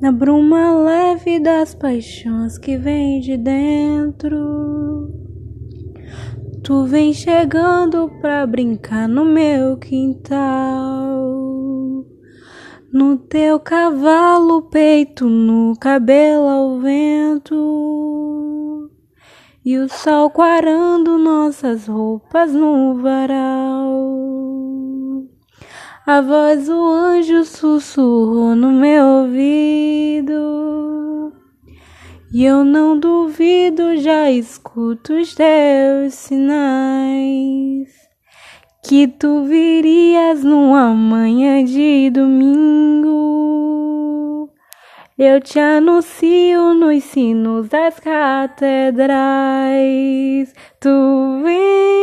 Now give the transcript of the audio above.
na bruma leve das paixões que vem de dentro. Tu vem chegando pra brincar no meu quintal. No teu cavalo, peito no cabelo ao vento. E o sol quarando nossas roupas no varal. A voz do anjo sussurrou no meu E eu não duvido, já escuto os teus sinais. Que tu virias numa manhã de domingo. Eu te anuncio nos sinos das catedrais. Tu vem